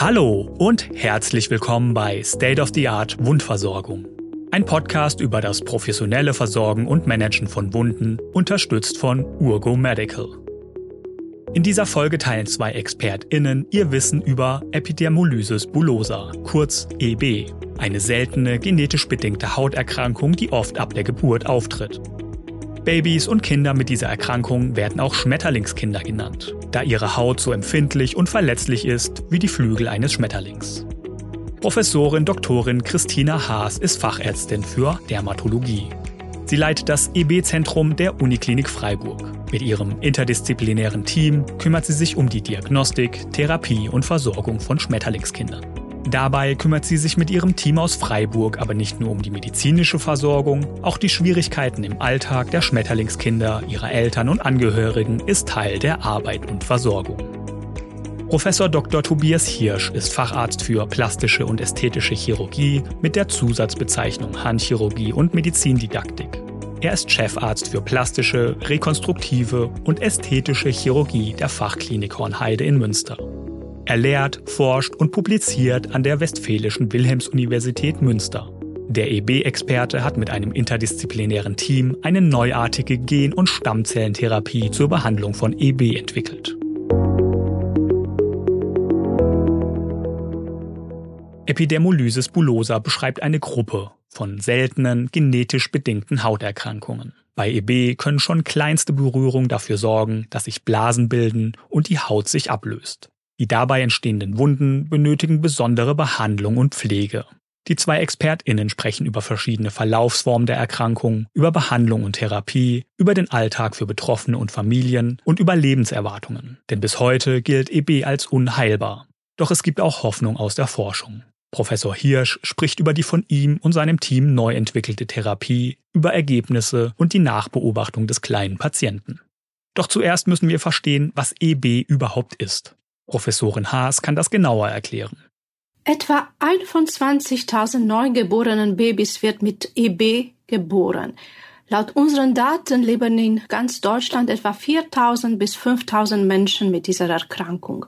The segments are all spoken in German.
Hallo und herzlich willkommen bei State of the Art Wundversorgung. Ein Podcast über das professionelle Versorgen und Managen von Wunden, unterstützt von Urgo Medical. In dieser Folge teilen zwei ExpertInnen ihr Wissen über Epidermolysis bullosa, kurz EB, eine seltene genetisch bedingte Hauterkrankung, die oft ab der Geburt auftritt. Babys und Kinder mit dieser Erkrankung werden auch Schmetterlingskinder genannt, da ihre Haut so empfindlich und verletzlich ist wie die Flügel eines Schmetterlings. Professorin Dr. Christina Haas ist Fachärztin für Dermatologie. Sie leitet das EB-Zentrum der Uniklinik Freiburg. Mit ihrem interdisziplinären Team kümmert sie sich um die Diagnostik, Therapie und Versorgung von Schmetterlingskindern. Dabei kümmert sie sich mit ihrem Team aus Freiburg aber nicht nur um die medizinische Versorgung, auch die Schwierigkeiten im Alltag der Schmetterlingskinder, ihrer Eltern und Angehörigen ist Teil der Arbeit und Versorgung. Professor Dr. Tobias Hirsch ist Facharzt für plastische und ästhetische Chirurgie mit der Zusatzbezeichnung Handchirurgie und Medizindidaktik. Er ist Chefarzt für plastische, rekonstruktive und ästhetische Chirurgie der Fachklinik Hornheide in Münster. Er lehrt, forscht und publiziert an der Westfälischen Wilhelms-Universität Münster. Der EB-Experte hat mit einem interdisziplinären Team eine neuartige Gen- und Stammzellentherapie zur Behandlung von EB entwickelt. Epidermolysis bullosa beschreibt eine Gruppe von seltenen, genetisch bedingten Hauterkrankungen. Bei EB können schon kleinste Berührungen dafür sorgen, dass sich Blasen bilden und die Haut sich ablöst. Die dabei entstehenden Wunden benötigen besondere Behandlung und Pflege. Die zwei ExpertInnen sprechen über verschiedene Verlaufsformen der Erkrankung, über Behandlung und Therapie, über den Alltag für Betroffene und Familien und über Lebenserwartungen. Denn bis heute gilt EB als unheilbar. Doch es gibt auch Hoffnung aus der Forschung. Professor Hirsch spricht über die von ihm und seinem Team neu entwickelte Therapie, über Ergebnisse und die Nachbeobachtung des kleinen Patienten. Doch zuerst müssen wir verstehen, was EB überhaupt ist. Professorin Haas kann das genauer erklären. Etwa ein von 20.000 neugeborenen Babys wird mit EB geboren. Laut unseren Daten leben in ganz Deutschland etwa 4.000 bis 5.000 Menschen mit dieser Erkrankung.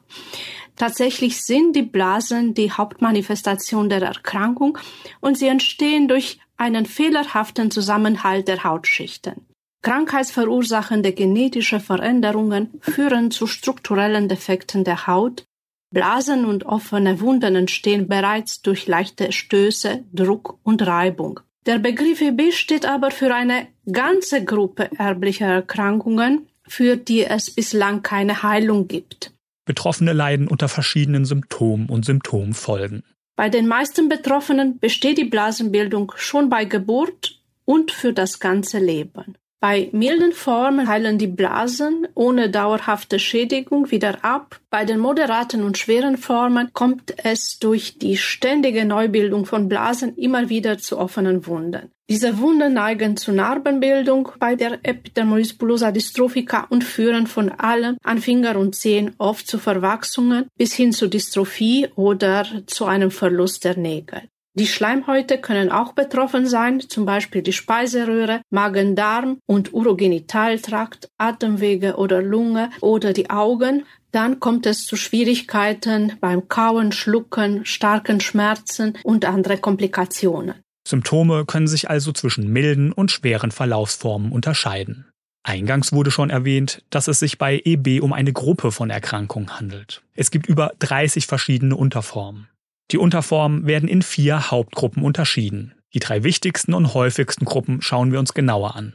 Tatsächlich sind die Blasen die Hauptmanifestation der Erkrankung und sie entstehen durch einen fehlerhaften Zusammenhalt der Hautschichten. Krankheitsverursachende genetische Veränderungen führen zu strukturellen Defekten der Haut. Blasen und offene Wunden entstehen bereits durch leichte Stöße, Druck und Reibung. Der Begriff EB steht aber für eine ganze Gruppe erblicher Erkrankungen, für die es bislang keine Heilung gibt. Betroffene leiden unter verschiedenen Symptomen und Symptomfolgen. Bei den meisten Betroffenen besteht die Blasenbildung schon bei Geburt und für das ganze Leben. Bei milden Formen heilen die Blasen ohne dauerhafte Schädigung wieder ab. Bei den moderaten und schweren Formen kommt es durch die ständige Neubildung von Blasen immer wieder zu offenen Wunden. Diese Wunden neigen zu Narbenbildung bei der Epidermolysis bullosa dystrophica und führen von allem an Finger und Zehen oft zu Verwachsungen bis hin zu Dystrophie oder zu einem Verlust der Nägel. Die Schleimhäute können auch betroffen sein, zum Beispiel die Speiseröhre, Magen-Darm und Urogenitaltrakt, Atemwege oder Lunge oder die Augen. Dann kommt es zu Schwierigkeiten beim Kauen, Schlucken, starken Schmerzen und andere Komplikationen. Symptome können sich also zwischen milden und schweren Verlaufsformen unterscheiden. Eingangs wurde schon erwähnt, dass es sich bei EB um eine Gruppe von Erkrankungen handelt. Es gibt über 30 verschiedene Unterformen. Die Unterformen werden in vier Hauptgruppen unterschieden. Die drei wichtigsten und häufigsten Gruppen schauen wir uns genauer an.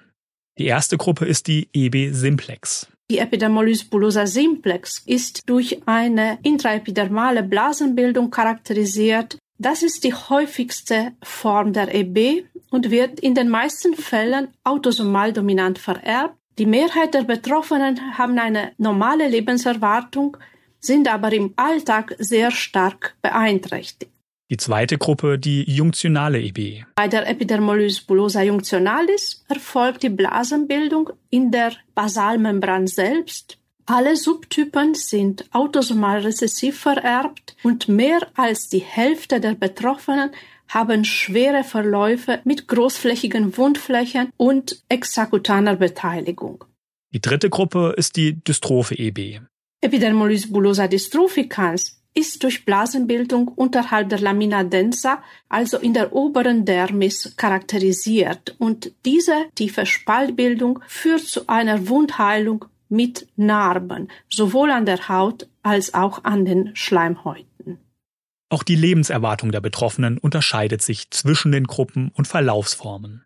Die erste Gruppe ist die EB simplex. Die Epidermolysis bullosa simplex ist durch eine intraepidermale Blasenbildung charakterisiert. Das ist die häufigste Form der EB und wird in den meisten Fällen autosomal dominant vererbt. Die Mehrheit der Betroffenen haben eine normale Lebenserwartung, sind aber im Alltag sehr stark beeinträchtigt. Die zweite Gruppe, die junktionale EB. Bei der Epidermolysis bullosa junctionalis erfolgt die Blasenbildung in der Basalmembran selbst. Alle Subtypen sind autosomal rezessiv vererbt und mehr als die Hälfte der Betroffenen haben schwere Verläufe mit großflächigen Wundflächen und extrakutaner Beteiligung. Die dritte Gruppe ist die Dystrophe EB. Epidermolysis bullosa dystrophica ist durch Blasenbildung unterhalb der Lamina densa, also in der oberen Dermis, charakterisiert und diese tiefe Spaltbildung führt zu einer Wundheilung mit Narben, sowohl an der Haut als auch an den Schleimhäuten. Auch die Lebenserwartung der Betroffenen unterscheidet sich zwischen den Gruppen und Verlaufsformen.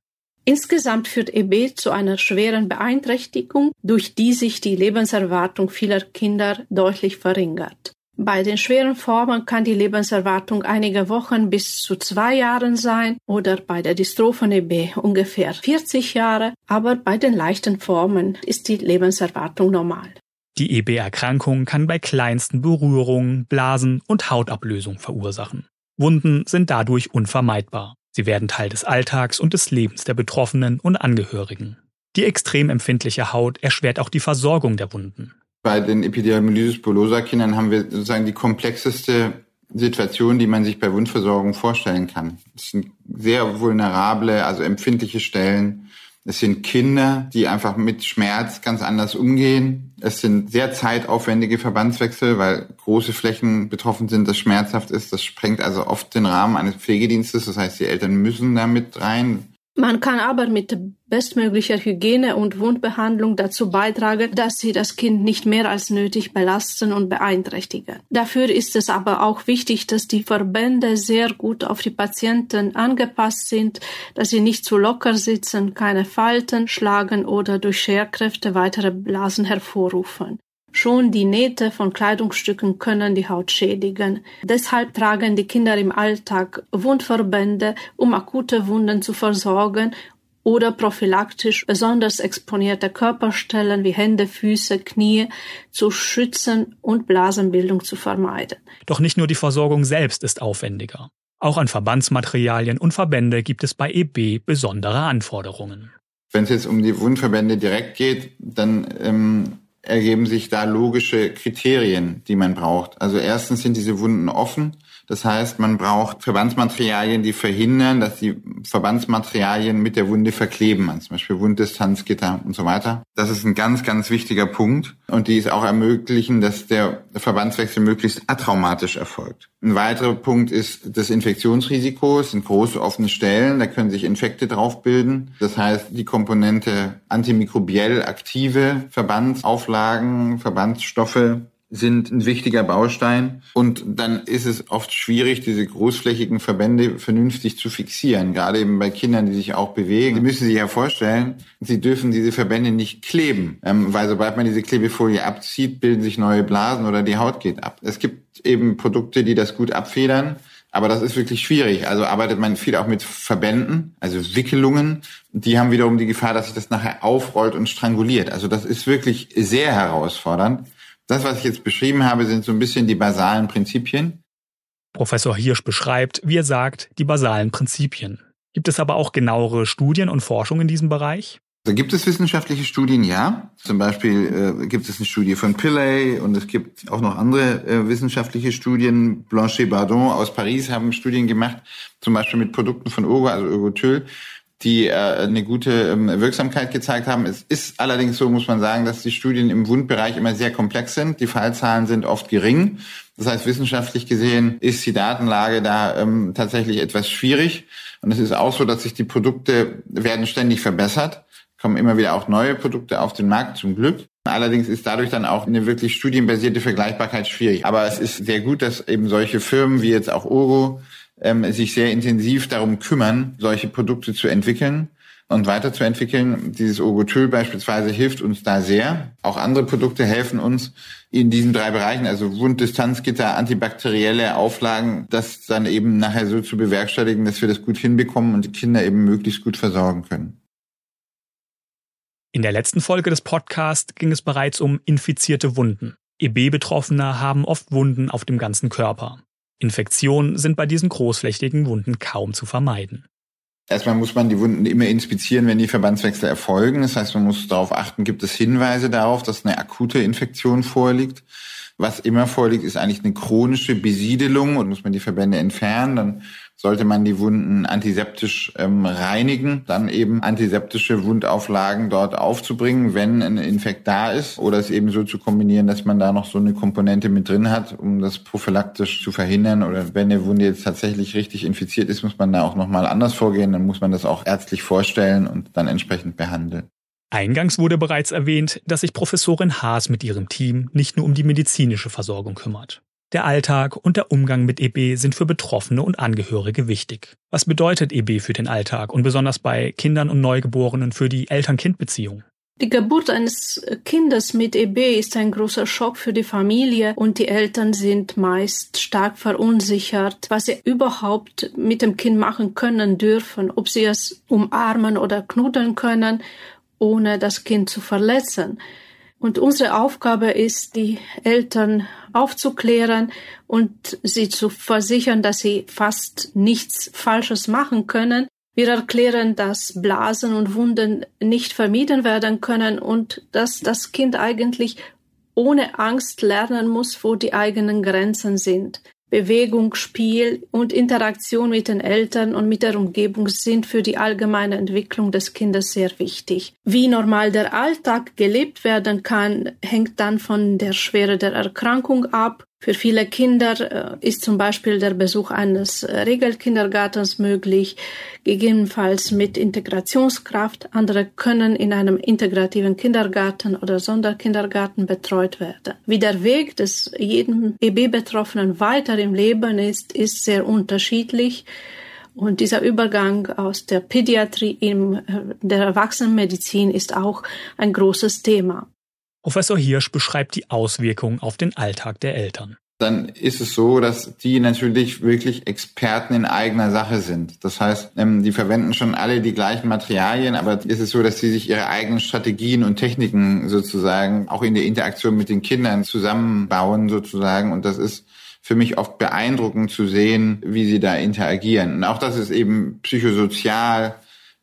Insgesamt führt EB zu einer schweren Beeinträchtigung, durch die sich die Lebenserwartung vieler Kinder deutlich verringert. Bei den schweren Formen kann die Lebenserwartung einige Wochen bis zu zwei Jahren sein oder bei der Dystrophen EB ungefähr 40 Jahre, aber bei den leichten Formen ist die Lebenserwartung normal. Die EB-Erkrankung kann bei kleinsten Berührungen Blasen und Hautablösung verursachen. Wunden sind dadurch unvermeidbar. Sie werden Teil des Alltags und des Lebens der Betroffenen und Angehörigen. Die extrem empfindliche Haut erschwert auch die Versorgung der Wunden. Bei den Epidermolysis bullosa Kindern haben wir sozusagen die komplexeste Situation, die man sich bei Wundversorgung vorstellen kann. Es sind sehr vulnerable, also empfindliche Stellen. Es sind Kinder, die einfach mit Schmerz ganz anders umgehen. Es sind sehr zeitaufwendige Verbandswechsel, weil große Flächen betroffen sind, das schmerzhaft ist. Das sprengt also oft den Rahmen eines Pflegedienstes. Das heißt, die Eltern müssen da mit rein. Man kann aber mit bestmöglicher Hygiene und Wundbehandlung dazu beitragen, dass sie das Kind nicht mehr als nötig belasten und beeinträchtigen. Dafür ist es aber auch wichtig, dass die Verbände sehr gut auf die Patienten angepasst sind, dass sie nicht zu locker sitzen, keine Falten schlagen oder durch Scherkräfte weitere Blasen hervorrufen. Schon die Nähte von Kleidungsstücken können die Haut schädigen. Deshalb tragen die Kinder im Alltag Wundverbände, um akute Wunden zu versorgen oder prophylaktisch besonders exponierte Körperstellen wie Hände, Füße, Knie zu schützen und Blasenbildung zu vermeiden. Doch nicht nur die Versorgung selbst ist aufwendiger. Auch an Verbandsmaterialien und Verbände gibt es bei EB besondere Anforderungen. Wenn es jetzt um die Wundverbände direkt geht, dann ähm, ergeben sich da logische Kriterien, die man braucht. Also erstens sind diese Wunden offen. Das heißt, man braucht Verbandsmaterialien, die verhindern, dass die Verbandsmaterialien mit der Wunde verkleben, also zum Beispiel Wunddistanzgitter und so weiter. Das ist ein ganz, ganz wichtiger Punkt und die es auch ermöglichen, dass der Verbandswechsel möglichst atraumatisch erfolgt. Ein weiterer Punkt ist das Infektionsrisiko. Es sind große offene Stellen, da können sich Infekte drauf bilden. Das heißt, die Komponente antimikrobiell aktive Verbandsauflagen, Verbandsstoffe sind ein wichtiger Baustein. Und dann ist es oft schwierig, diese großflächigen Verbände vernünftig zu fixieren, gerade eben bei Kindern, die sich auch bewegen. Sie müssen sich ja vorstellen, sie dürfen diese Verbände nicht kleben, ähm, weil sobald man diese Klebefolie abzieht, bilden sich neue Blasen oder die Haut geht ab. Es gibt eben Produkte, die das gut abfedern. Aber das ist wirklich schwierig. Also arbeitet man viel auch mit Verbänden, also Wickelungen. Die haben wiederum die Gefahr, dass sich das nachher aufrollt und stranguliert. Also das ist wirklich sehr herausfordernd. Das, was ich jetzt beschrieben habe, sind so ein bisschen die basalen Prinzipien. Professor Hirsch beschreibt, wie er sagt, die basalen Prinzipien. Gibt es aber auch genauere Studien und Forschung in diesem Bereich? Da gibt es wissenschaftliche Studien, ja. Zum Beispiel äh, gibt es eine Studie von Pillay und es gibt auch noch andere äh, wissenschaftliche Studien. Blanchet Bardon aus Paris haben Studien gemacht, zum Beispiel mit Produkten von Urgo, also Urgotyl, die äh, eine gute ähm, Wirksamkeit gezeigt haben. Es ist allerdings so, muss man sagen, dass die Studien im Wundbereich immer sehr komplex sind. Die Fallzahlen sind oft gering. Das heißt, wissenschaftlich gesehen ist die Datenlage da ähm, tatsächlich etwas schwierig. Und es ist auch so, dass sich die Produkte werden ständig verbessert, kommen immer wieder auch neue Produkte auf den Markt, zum Glück. Allerdings ist dadurch dann auch eine wirklich studienbasierte Vergleichbarkeit schwierig. Aber es ist sehr gut, dass eben solche Firmen wie jetzt auch Oro ähm, sich sehr intensiv darum kümmern, solche Produkte zu entwickeln und weiterzuentwickeln. Dieses Ogotyl beispielsweise hilft uns da sehr. Auch andere Produkte helfen uns in diesen drei Bereichen, also Wunddistanzgitter, antibakterielle Auflagen, das dann eben nachher so zu bewerkstelligen, dass wir das gut hinbekommen und die Kinder eben möglichst gut versorgen können. In der letzten Folge des Podcasts ging es bereits um infizierte Wunden. EB-Betroffene haben oft Wunden auf dem ganzen Körper. Infektionen sind bei diesen großflächigen Wunden kaum zu vermeiden. Erstmal muss man die Wunden immer inspizieren, wenn die Verbandswechsel erfolgen. Das heißt, man muss darauf achten, gibt es Hinweise darauf, dass eine akute Infektion vorliegt. Was immer vorliegt, ist eigentlich eine chronische Besiedelung und muss man die Verbände entfernen. Dann sollte man die Wunden antiseptisch ähm, reinigen, dann eben antiseptische Wundauflagen dort aufzubringen, wenn ein Infekt da ist oder es eben so zu kombinieren, dass man da noch so eine Komponente mit drin hat, um das prophylaktisch zu verhindern oder wenn eine Wunde jetzt tatsächlich richtig infiziert ist, muss man da auch nochmal anders vorgehen, dann muss man das auch ärztlich vorstellen und dann entsprechend behandeln. Eingangs wurde bereits erwähnt, dass sich Professorin Haas mit ihrem Team nicht nur um die medizinische Versorgung kümmert. Der Alltag und der Umgang mit EB sind für Betroffene und Angehörige wichtig. Was bedeutet EB für den Alltag und besonders bei Kindern und Neugeborenen für die Eltern-Kind-Beziehung? Die Geburt eines Kindes mit EB ist ein großer Schock für die Familie und die Eltern sind meist stark verunsichert, was sie überhaupt mit dem Kind machen können dürfen, ob sie es umarmen oder knuddeln können, ohne das Kind zu verletzen. Und unsere Aufgabe ist, die Eltern aufzuklären und sie zu versichern, dass sie fast nichts Falsches machen können. Wir erklären, dass Blasen und Wunden nicht vermieden werden können und dass das Kind eigentlich ohne Angst lernen muss, wo die eigenen Grenzen sind. Bewegung, Spiel und Interaktion mit den Eltern und mit der Umgebung sind für die allgemeine Entwicklung des Kindes sehr wichtig. Wie normal der Alltag gelebt werden kann, hängt dann von der Schwere der Erkrankung ab für viele Kinder äh, ist zum Beispiel der Besuch eines äh, Regelkindergartens möglich, gegebenenfalls mit Integrationskraft. Andere können in einem integrativen Kindergarten oder Sonderkindergarten betreut werden. Wie der Weg des jeden EB-Betroffenen weiter im Leben ist, ist sehr unterschiedlich. Und dieser Übergang aus der Pädiatrie in äh, der Erwachsenenmedizin ist auch ein großes Thema. Professor Hirsch beschreibt die Auswirkungen auf den Alltag der Eltern. Dann ist es so, dass die natürlich wirklich Experten in eigener Sache sind. Das heißt, ähm, die verwenden schon alle die gleichen Materialien, aber ist es so, dass sie sich ihre eigenen Strategien und Techniken sozusagen auch in der Interaktion mit den Kindern zusammenbauen sozusagen. Und das ist für mich oft beeindruckend zu sehen, wie sie da interagieren. Und auch das ist eben psychosozial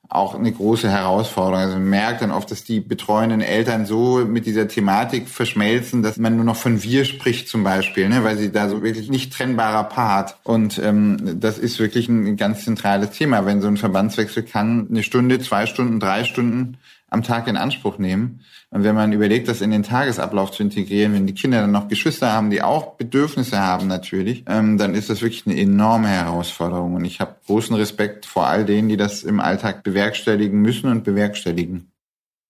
auch eine große Herausforderung. Also man merkt dann oft, dass die betreuenden Eltern so mit dieser Thematik verschmelzen, dass man nur noch von wir spricht zum Beispiel, ne, weil sie da so wirklich nicht trennbarer Part. Und ähm, das ist wirklich ein ganz zentrales Thema. Wenn so ein Verbandswechsel kann eine Stunde, zwei Stunden, drei Stunden am Tag in Anspruch nehmen. Und wenn man überlegt, das in den Tagesablauf zu integrieren, wenn die Kinder dann noch Geschwister haben, die auch Bedürfnisse haben natürlich, ähm, dann ist das wirklich eine enorme Herausforderung. Und ich habe großen Respekt vor all denen, die das im Alltag bewerkstelligen müssen und bewerkstelligen.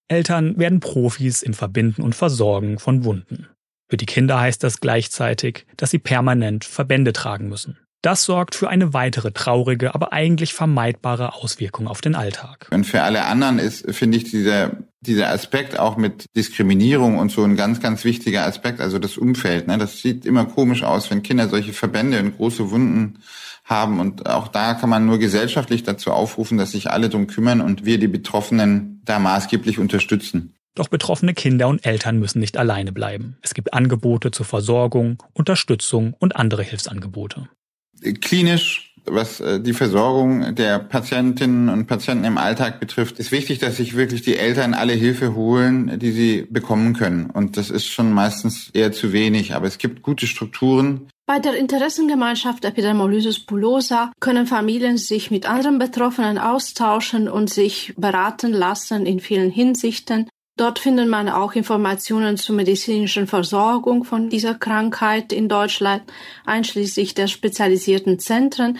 Eltern werden Profis im Verbinden und Versorgen von Wunden. Für die Kinder heißt das gleichzeitig, dass sie permanent Verbände tragen müssen. Das sorgt für eine weitere traurige, aber eigentlich vermeidbare Auswirkung auf den Alltag. Und für alle anderen ist, finde ich, dieser, dieser Aspekt auch mit Diskriminierung und so ein ganz, ganz wichtiger Aspekt, also das Umfeld. Ne? Das sieht immer komisch aus, wenn Kinder solche Verbände und große Wunden haben. Und auch da kann man nur gesellschaftlich dazu aufrufen, dass sich alle drum kümmern und wir die Betroffenen da maßgeblich unterstützen. Doch betroffene Kinder und Eltern müssen nicht alleine bleiben. Es gibt Angebote zur Versorgung, Unterstützung und andere Hilfsangebote klinisch, was äh, die Versorgung der Patientinnen und Patienten im Alltag betrifft, ist wichtig, dass sich wirklich die Eltern alle Hilfe holen, die sie bekommen können. Und das ist schon meistens eher zu wenig. Aber es gibt gute Strukturen. Bei der Interessengemeinschaft Epidermolysis bullosa können Familien sich mit anderen Betroffenen austauschen und sich beraten lassen in vielen Hinsichten. Dort findet man auch Informationen zur medizinischen Versorgung von dieser Krankheit in Deutschland, einschließlich der spezialisierten Zentren,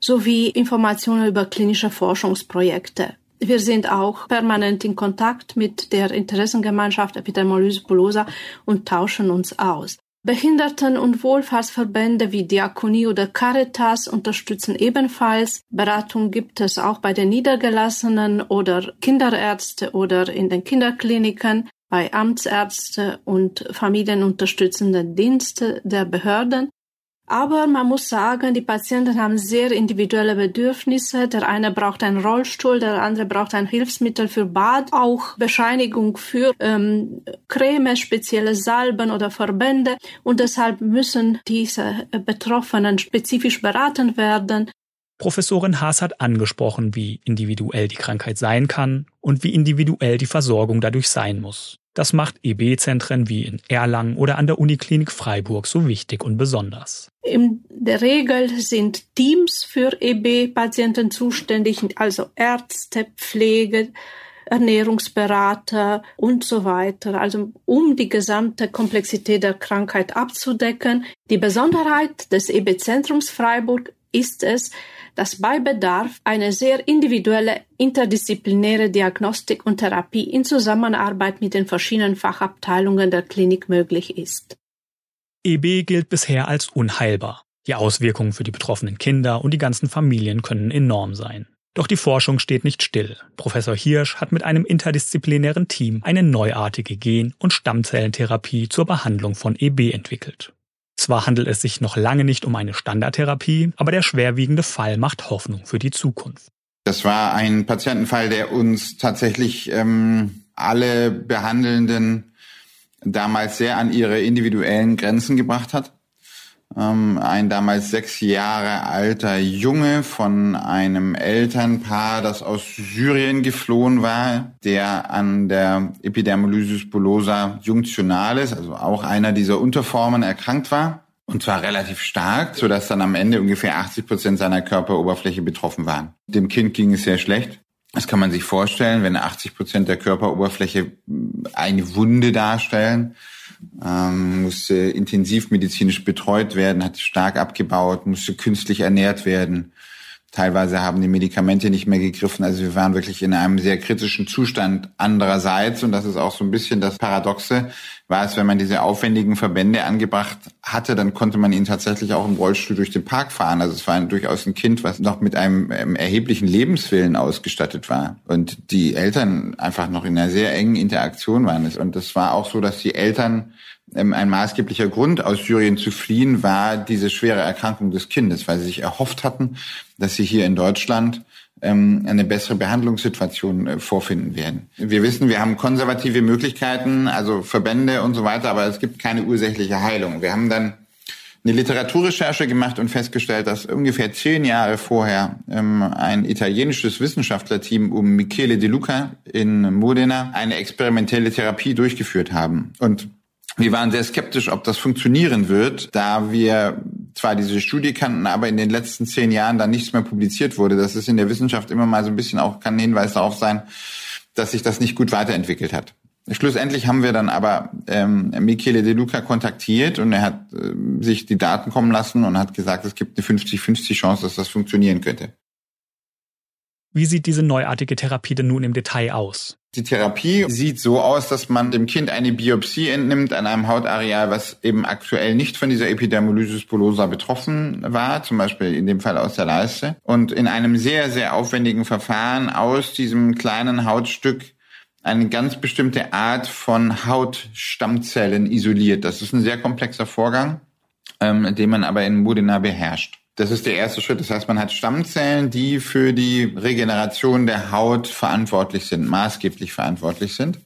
sowie Informationen über klinische Forschungsprojekte. Wir sind auch permanent in Kontakt mit der Interessengemeinschaft Epidermolyse bullosa und tauschen uns aus. Behinderten- und Wohlfahrtsverbände wie Diakonie oder Caritas unterstützen ebenfalls. Beratung gibt es auch bei den Niedergelassenen oder Kinderärzte oder in den Kinderkliniken, bei Amtsärzte und familienunterstützenden Dienste der Behörden. Aber man muss sagen, die Patienten haben sehr individuelle Bedürfnisse. Der eine braucht einen Rollstuhl, der andere braucht ein Hilfsmittel für Bad, auch Bescheinigung für ähm, Creme, spezielle Salben oder Verbände. Und deshalb müssen diese Betroffenen spezifisch beraten werden. Professorin Haas hat angesprochen, wie individuell die Krankheit sein kann und wie individuell die Versorgung dadurch sein muss. Das macht EB-Zentren wie in Erlangen oder an der Uniklinik Freiburg so wichtig und besonders. In der Regel sind Teams für EB-Patienten zuständig, also Ärzte, Pflege, Ernährungsberater und so weiter, also um die gesamte Komplexität der Krankheit abzudecken. Die Besonderheit des EB-Zentrums Freiburg ist es, dass bei Bedarf eine sehr individuelle interdisziplinäre Diagnostik und Therapie in Zusammenarbeit mit den verschiedenen Fachabteilungen der Klinik möglich ist. EB gilt bisher als unheilbar. Die Auswirkungen für die betroffenen Kinder und die ganzen Familien können enorm sein. Doch die Forschung steht nicht still. Professor Hirsch hat mit einem interdisziplinären Team eine neuartige Gen- und Stammzellentherapie zur Behandlung von EB entwickelt. Zwar handelt es sich noch lange nicht um eine Standardtherapie, aber der schwerwiegende Fall macht Hoffnung für die Zukunft. Das war ein Patientenfall, der uns tatsächlich ähm, alle Behandelnden damals sehr an ihre individuellen Grenzen gebracht hat ein damals sechs Jahre alter Junge von einem Elternpaar, das aus Syrien geflohen war, der an der Epidermolysis bullosa junctionalis, also auch einer dieser Unterformen, erkrankt war. Und zwar relativ stark, sodass dann am Ende ungefähr 80 Prozent seiner Körperoberfläche betroffen waren. Dem Kind ging es sehr schlecht. Das kann man sich vorstellen, wenn 80 Prozent der Körperoberfläche eine Wunde darstellen ähm, musste intensiv medizinisch betreut werden, hat stark abgebaut, musste künstlich ernährt werden. Teilweise haben die Medikamente nicht mehr gegriffen. Also wir waren wirklich in einem sehr kritischen Zustand. Andererseits, und das ist auch so ein bisschen das Paradoxe, war es, wenn man diese aufwendigen Verbände angebracht hatte, dann konnte man ihn tatsächlich auch im Rollstuhl durch den Park fahren. Also es war durchaus ein Kind, was noch mit einem, einem erheblichen Lebenswillen ausgestattet war. Und die Eltern einfach noch in einer sehr engen Interaktion waren. Und das war auch so, dass die Eltern ähm, ein maßgeblicher Grund, aus Syrien zu fliehen, war diese schwere Erkrankung des Kindes, weil sie sich erhofft hatten, dass sie hier in Deutschland ähm, eine bessere Behandlungssituation äh, vorfinden werden. Wir wissen, wir haben konservative Möglichkeiten, also Verbände und so weiter, aber es gibt keine ursächliche Heilung. Wir haben dann eine Literaturrecherche gemacht und festgestellt, dass ungefähr zehn Jahre vorher ähm, ein italienisches Wissenschaftlerteam um Michele De Luca in Modena eine experimentelle Therapie durchgeführt haben. Und wir waren sehr skeptisch, ob das funktionieren wird, da wir zwar diese Studie kannten, aber in den letzten zehn Jahren dann nichts mehr publiziert wurde. Das ist in der Wissenschaft immer mal so ein bisschen auch, kann ein Hinweis darauf sein, dass sich das nicht gut weiterentwickelt hat. Schlussendlich haben wir dann aber ähm, Michele De Luca kontaktiert und er hat äh, sich die Daten kommen lassen und hat gesagt, es gibt eine 50-50 Chance, dass das funktionieren könnte. Wie sieht diese neuartige Therapie denn nun im Detail aus? Die Therapie sieht so aus, dass man dem Kind eine Biopsie entnimmt an einem Hautareal, was eben aktuell nicht von dieser Epidermolysis bullosa betroffen war, zum Beispiel in dem Fall aus der Leiste, und in einem sehr, sehr aufwendigen Verfahren aus diesem kleinen Hautstück eine ganz bestimmte Art von Hautstammzellen isoliert. Das ist ein sehr komplexer Vorgang, ähm, den man aber in Modena beherrscht. Das ist der erste Schritt. Das heißt, man hat Stammzellen, die für die Regeneration der Haut verantwortlich sind, maßgeblich verantwortlich sind.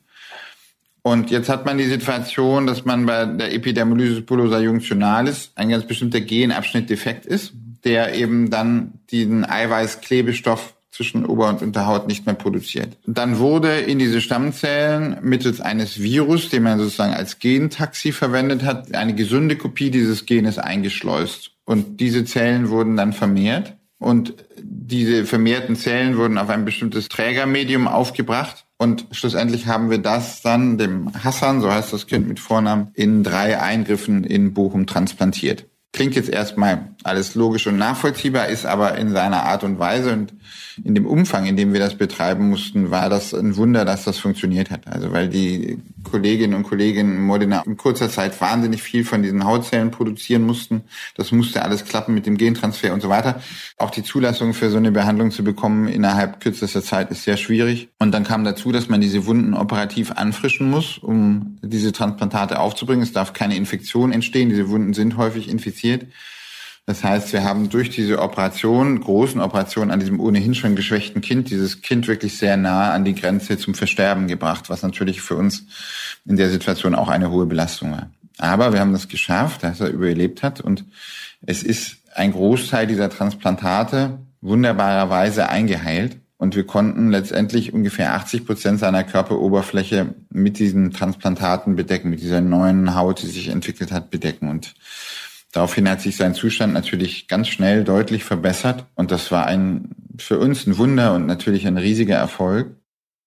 Und jetzt hat man die Situation, dass man bei der Epidermolysis bullosa junctionalis ein ganz bestimmter Genabschnitt defekt ist, der eben dann diesen Eiweißklebestoff zwischen Ober- und Unterhaut nicht mehr produziert. Dann wurde in diese Stammzellen mittels eines Virus, den man sozusagen als Gentaxi verwendet hat, eine gesunde Kopie dieses Genes eingeschleust. Und diese Zellen wurden dann vermehrt. Und diese vermehrten Zellen wurden auf ein bestimmtes Trägermedium aufgebracht. Und schlussendlich haben wir das dann dem Hassan, so heißt das Kind mit Vornamen, in drei Eingriffen in Bochum transplantiert. Klingt jetzt erstmal alles logisch und nachvollziehbar, ist aber in seiner Art und Weise und in dem Umfang, in dem wir das betreiben mussten, war das ein Wunder, dass das funktioniert hat. Also weil die Kolleginnen und Kollegen in Modena in kurzer Zeit wahnsinnig viel von diesen Hautzellen produzieren mussten. Das musste alles klappen mit dem Gentransfer und so weiter. Auch die Zulassung für so eine Behandlung zu bekommen innerhalb kürzester Zeit ist sehr schwierig. Und dann kam dazu, dass man diese Wunden operativ anfrischen muss, um diese Transplantate aufzubringen. Es darf keine Infektion entstehen. Diese Wunden sind häufig infiziert. Das heißt, wir haben durch diese Operation, großen Operation an diesem ohnehin schon geschwächten Kind, dieses Kind wirklich sehr nah an die Grenze zum Versterben gebracht, was natürlich für uns in der Situation auch eine hohe Belastung war. Aber wir haben das geschafft, dass er überlebt hat und es ist ein Großteil dieser Transplantate wunderbarerweise eingeheilt. Und wir konnten letztendlich ungefähr 80 Prozent seiner Körperoberfläche mit diesen Transplantaten bedecken, mit dieser neuen Haut, die sich entwickelt hat, bedecken. Und daraufhin hat sich sein Zustand natürlich ganz schnell deutlich verbessert. Und das war ein, für uns ein Wunder und natürlich ein riesiger Erfolg.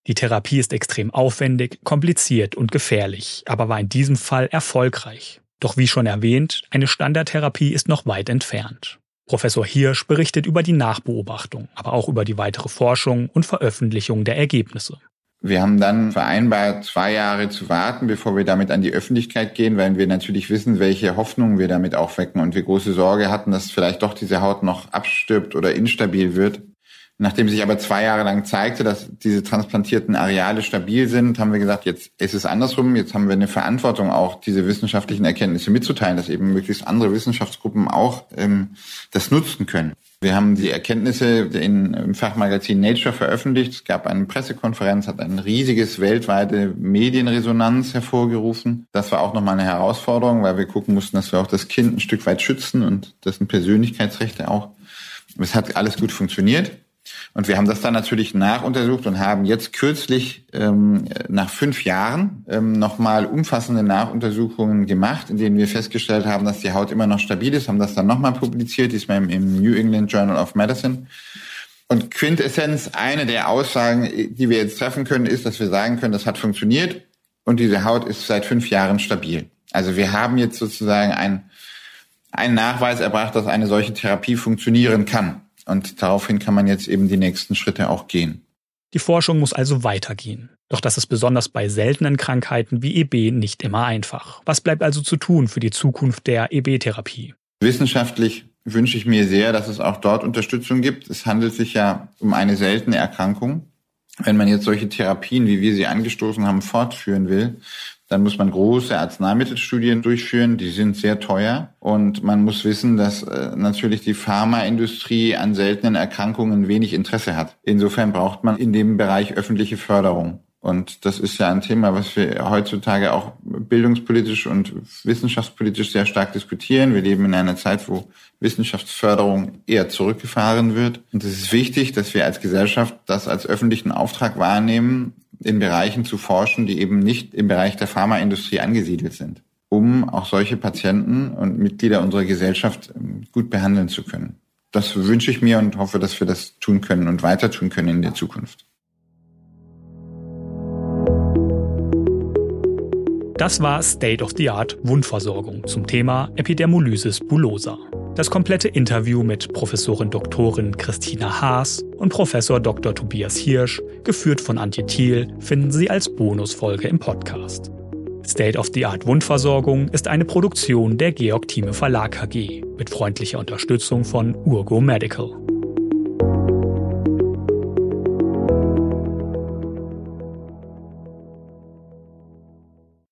Die Therapie ist extrem aufwendig, kompliziert und gefährlich, aber war in diesem Fall erfolgreich. Doch wie schon erwähnt, eine Standardtherapie ist noch weit entfernt. Professor Hirsch berichtet über die Nachbeobachtung, aber auch über die weitere Forschung und Veröffentlichung der Ergebnisse. Wir haben dann vereinbart, zwei Jahre zu warten, bevor wir damit an die Öffentlichkeit gehen, weil wir natürlich wissen, welche Hoffnungen wir damit aufwecken und wir große Sorge hatten, dass vielleicht doch diese Haut noch abstirbt oder instabil wird. Nachdem sich aber zwei Jahre lang zeigte, dass diese transplantierten Areale stabil sind, haben wir gesagt, jetzt ist es andersrum. Jetzt haben wir eine Verantwortung, auch diese wissenschaftlichen Erkenntnisse mitzuteilen, dass eben möglichst andere Wissenschaftsgruppen auch ähm, das nutzen können. Wir haben die Erkenntnisse in, im Fachmagazin Nature veröffentlicht. Es gab eine Pressekonferenz, hat ein riesiges weltweite Medienresonanz hervorgerufen. Das war auch nochmal eine Herausforderung, weil wir gucken mussten, dass wir auch das Kind ein Stück weit schützen und dessen Persönlichkeitsrechte auch. Es hat alles gut funktioniert. Und wir haben das dann natürlich nachuntersucht und haben jetzt kürzlich ähm, nach fünf Jahren ähm, nochmal umfassende Nachuntersuchungen gemacht, in denen wir festgestellt haben, dass die Haut immer noch stabil ist, haben das dann nochmal publiziert, diesmal im New England Journal of Medicine. Und Quintessenz, eine der Aussagen, die wir jetzt treffen können, ist, dass wir sagen können, das hat funktioniert und diese Haut ist seit fünf Jahren stabil. Also wir haben jetzt sozusagen ein, einen Nachweis erbracht, dass eine solche Therapie funktionieren kann. Und daraufhin kann man jetzt eben die nächsten Schritte auch gehen. Die Forschung muss also weitergehen. Doch das ist besonders bei seltenen Krankheiten wie EB nicht immer einfach. Was bleibt also zu tun für die Zukunft der EB-Therapie? Wissenschaftlich wünsche ich mir sehr, dass es auch dort Unterstützung gibt. Es handelt sich ja um eine seltene Erkrankung. Wenn man jetzt solche Therapien, wie wir sie angestoßen haben, fortführen will, dann muss man große Arzneimittelstudien durchführen, die sind sehr teuer. Und man muss wissen, dass äh, natürlich die Pharmaindustrie an seltenen Erkrankungen wenig Interesse hat. Insofern braucht man in dem Bereich öffentliche Förderung. Und das ist ja ein Thema, was wir heutzutage auch bildungspolitisch und wissenschaftspolitisch sehr stark diskutieren. Wir leben in einer Zeit, wo Wissenschaftsförderung eher zurückgefahren wird. Und es ist wichtig, dass wir als Gesellschaft das als öffentlichen Auftrag wahrnehmen, in Bereichen zu forschen, die eben nicht im Bereich der Pharmaindustrie angesiedelt sind, um auch solche Patienten und Mitglieder unserer Gesellschaft ähm, gut behandeln zu können. Das wünsche ich mir und hoffe, dass wir das tun können und weiter tun können in der Zukunft. Das war State of the Art Wundversorgung zum Thema Epidermolysis bullosa. Das komplette Interview mit Professorin Doktorin Christina Haas und Professor Dr. Tobias Hirsch, geführt von Antje Thiel, finden Sie als Bonusfolge im Podcast. State of the Art Wundversorgung ist eine Produktion der Georg Thieme Verlag KG mit freundlicher Unterstützung von Urgo Medical.